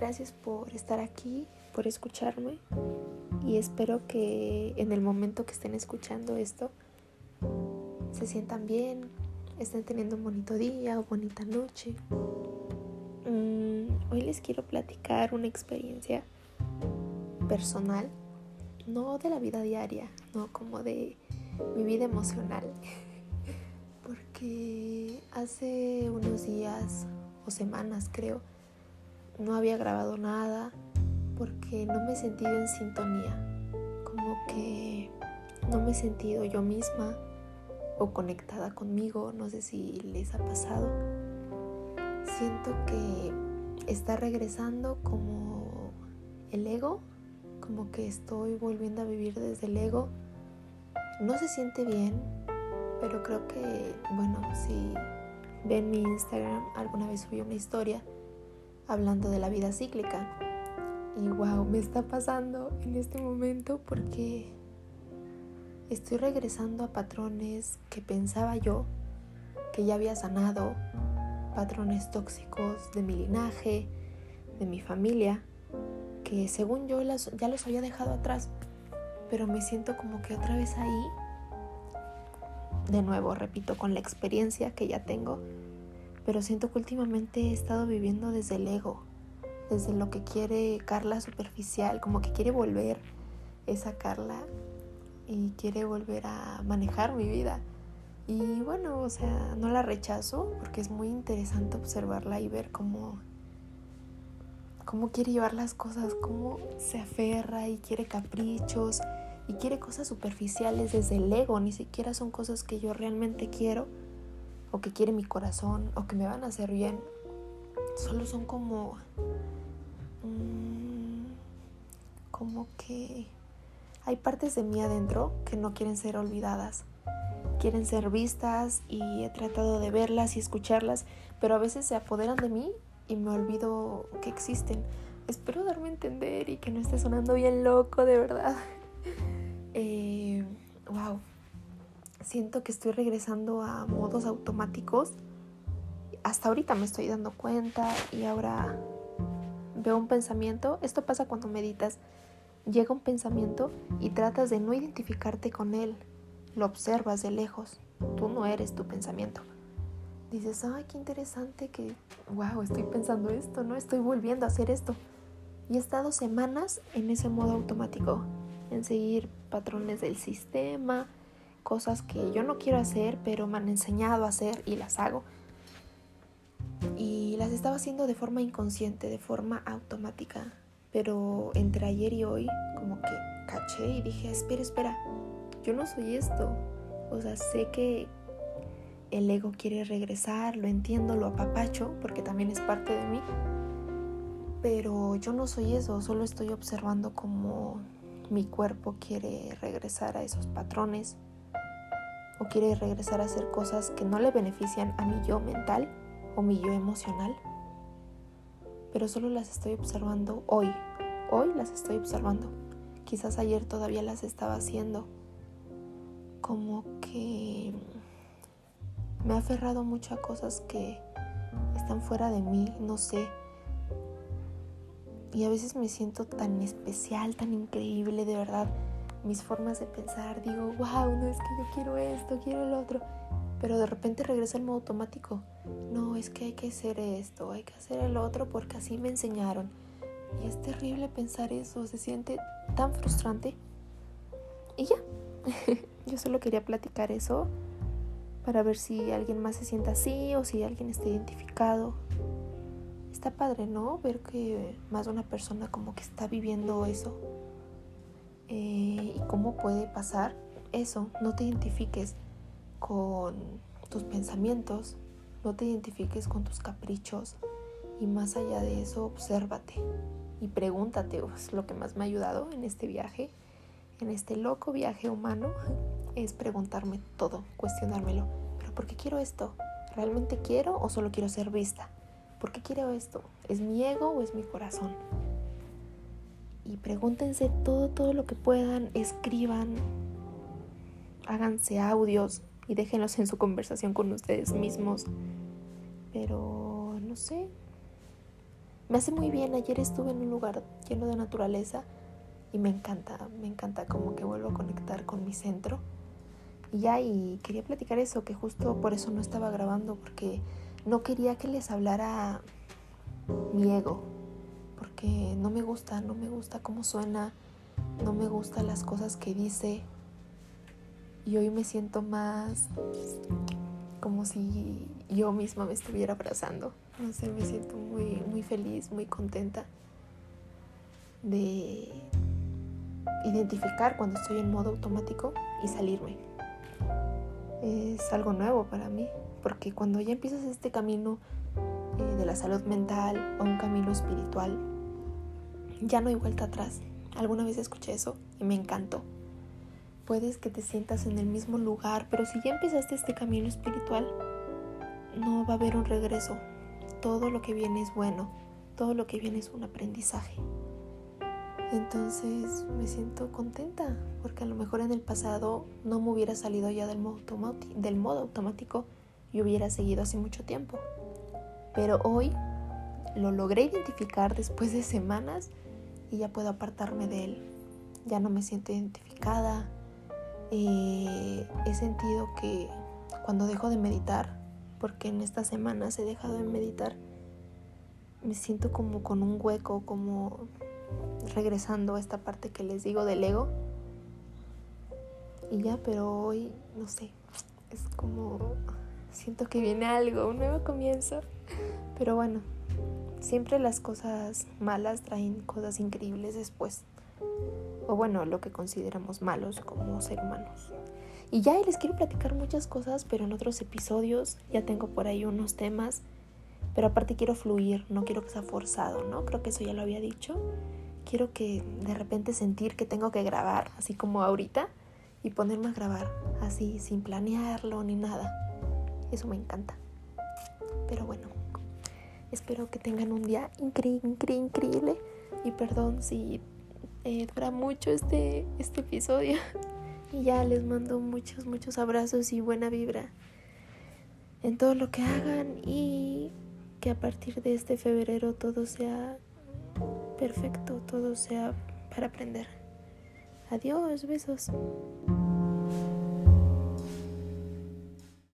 Gracias por estar aquí, por escucharme y espero que en el momento que estén escuchando esto se sientan bien, estén teniendo un bonito día o bonita noche. Mm, hoy les quiero platicar una experiencia personal, no de la vida diaria, no como de mi vida emocional. Porque hace unos días o semanas creo, no había grabado nada porque no me he sentido en sintonía, como que no me he sentido yo misma o conectada conmigo, no sé si les ha pasado. Siento que está regresando como el ego, como que estoy volviendo a vivir desde el ego. No se siente bien, pero creo que, bueno, si ven mi Instagram, alguna vez subí una historia hablando de la vida cíclica. Y wow, me está pasando en este momento porque estoy regresando a patrones que pensaba yo que ya había sanado, patrones tóxicos de mi linaje, de mi familia, que según yo ya los había dejado atrás, pero me siento como que otra vez ahí, de nuevo, repito, con la experiencia que ya tengo, pero siento que últimamente he estado viviendo desde el ego, desde lo que quiere Carla superficial, como que quiere volver esa Carla y quiere volver a manejar mi vida. Y bueno, o sea, no la rechazo porque es muy interesante observarla y ver cómo, cómo quiere llevar las cosas, cómo se aferra y quiere caprichos y quiere cosas superficiales desde el ego, ni siquiera son cosas que yo realmente quiero o que quiere mi corazón o que me van a hacer bien. Solo son como... Mm, como que hay partes de mí adentro que no quieren ser olvidadas, quieren ser vistas y he tratado de verlas y escucharlas, pero a veces se apoderan de mí y me olvido que existen. Espero darme a entender y que no esté sonando bien loco, de verdad. Siento que estoy regresando a modos automáticos. Hasta ahorita me estoy dando cuenta y ahora veo un pensamiento. Esto pasa cuando meditas llega un pensamiento y tratas de no identificarte con él. Lo observas de lejos. Tú no eres tu pensamiento. Dices, ay, qué interesante que, wow, estoy pensando esto, ¿no? Estoy volviendo a hacer esto. Y he estado semanas en ese modo automático, en seguir patrones del sistema, cosas que yo no quiero hacer, pero me han enseñado a hacer y las hago. Y las estaba haciendo de forma inconsciente, de forma automática. Pero entre ayer y hoy como que caché y dije, espera, espera, yo no soy esto. O sea, sé que el ego quiere regresar, lo entiendo, lo apapacho, porque también es parte de mí. Pero yo no soy eso, solo estoy observando cómo mi cuerpo quiere regresar a esos patrones o quiere regresar a hacer cosas que no le benefician a mi yo mental o mi yo emocional pero solo las estoy observando hoy. Hoy las estoy observando. Quizás ayer todavía las estaba haciendo. Como que me ha aferrado mucho a cosas que están fuera de mí, no sé. Y a veces me siento tan especial, tan increíble, de verdad. Mis formas de pensar, digo, wow, no es que yo quiero esto, quiero el otro pero de repente regresa el modo automático. No, es que hay que hacer esto, hay que hacer el otro porque así me enseñaron. Y es terrible pensar eso, se siente tan frustrante. Y ya, yo solo quería platicar eso para ver si alguien más se siente así o si alguien está identificado. Está padre, ¿no? Ver que más de una persona como que está viviendo eso. Eh, y cómo puede pasar eso, no te identifiques con tus pensamientos, no te identifiques con tus caprichos y más allá de eso, obsérvate y pregúntate, lo que más me ha ayudado en este viaje, en este loco viaje humano, es preguntarme todo, cuestionármelo. ¿Pero por qué quiero esto? ¿Realmente quiero o solo quiero ser vista? ¿Por qué quiero esto? ¿Es mi ego o es mi corazón? Y pregúntense todo, todo lo que puedan, escriban, háganse audios, y déjenlos en su conversación con ustedes mismos. Pero no sé, me hace muy bien. Ayer estuve en un lugar lleno de naturaleza y me encanta, me encanta como que vuelvo a conectar con mi centro. Y ya, y quería platicar eso, que justo por eso no estaba grabando, porque no quería que les hablara mi ego, porque no me gusta, no me gusta cómo suena, no me gustan las cosas que dice. Y hoy me siento más como si yo misma me estuviera abrazando. No sé, me siento muy, muy feliz, muy contenta de identificar cuando estoy en modo automático y salirme. Es algo nuevo para mí, porque cuando ya empiezas este camino de la salud mental o un camino espiritual, ya no hay vuelta atrás. Alguna vez escuché eso y me encantó. Puedes que te sientas en el mismo lugar, pero si ya empezaste este camino espiritual, no va a haber un regreso. Todo lo que viene es bueno, todo lo que viene es un aprendizaje. Entonces me siento contenta porque a lo mejor en el pasado no me hubiera salido ya del modo, automático y hubiera seguido hace mucho tiempo. Pero hoy lo logré identificar después de semanas y ya puedo apartarme de él. Ya no me siento identificada. Eh, he sentido que cuando dejo de meditar, porque en estas semanas he dejado de meditar, me siento como con un hueco, como regresando a esta parte que les digo del ego. Y ya, pero hoy, no sé, es como, siento que viene algo, un nuevo comienzo. Pero bueno, siempre las cosas malas traen cosas increíbles después. O bueno, lo que consideramos malos como ser humanos. Y ya les quiero platicar muchas cosas, pero en otros episodios ya tengo por ahí unos temas. Pero aparte quiero fluir, no quiero que sea forzado, ¿no? Creo que eso ya lo había dicho quiero que de repente sentir que tengo que grabar, así como ahorita, y ponerme a grabar, así, sin planearlo ni nada. Eso me encanta. Pero bueno, espero que tengan un día increíble, increíble. Y perdón si eh, dura mucho este, este episodio. Y ya les mando muchos, muchos abrazos y buena vibra en todo lo que hagan y que a partir de este febrero todo sea perfecto, todo sea para aprender. Adiós, besos.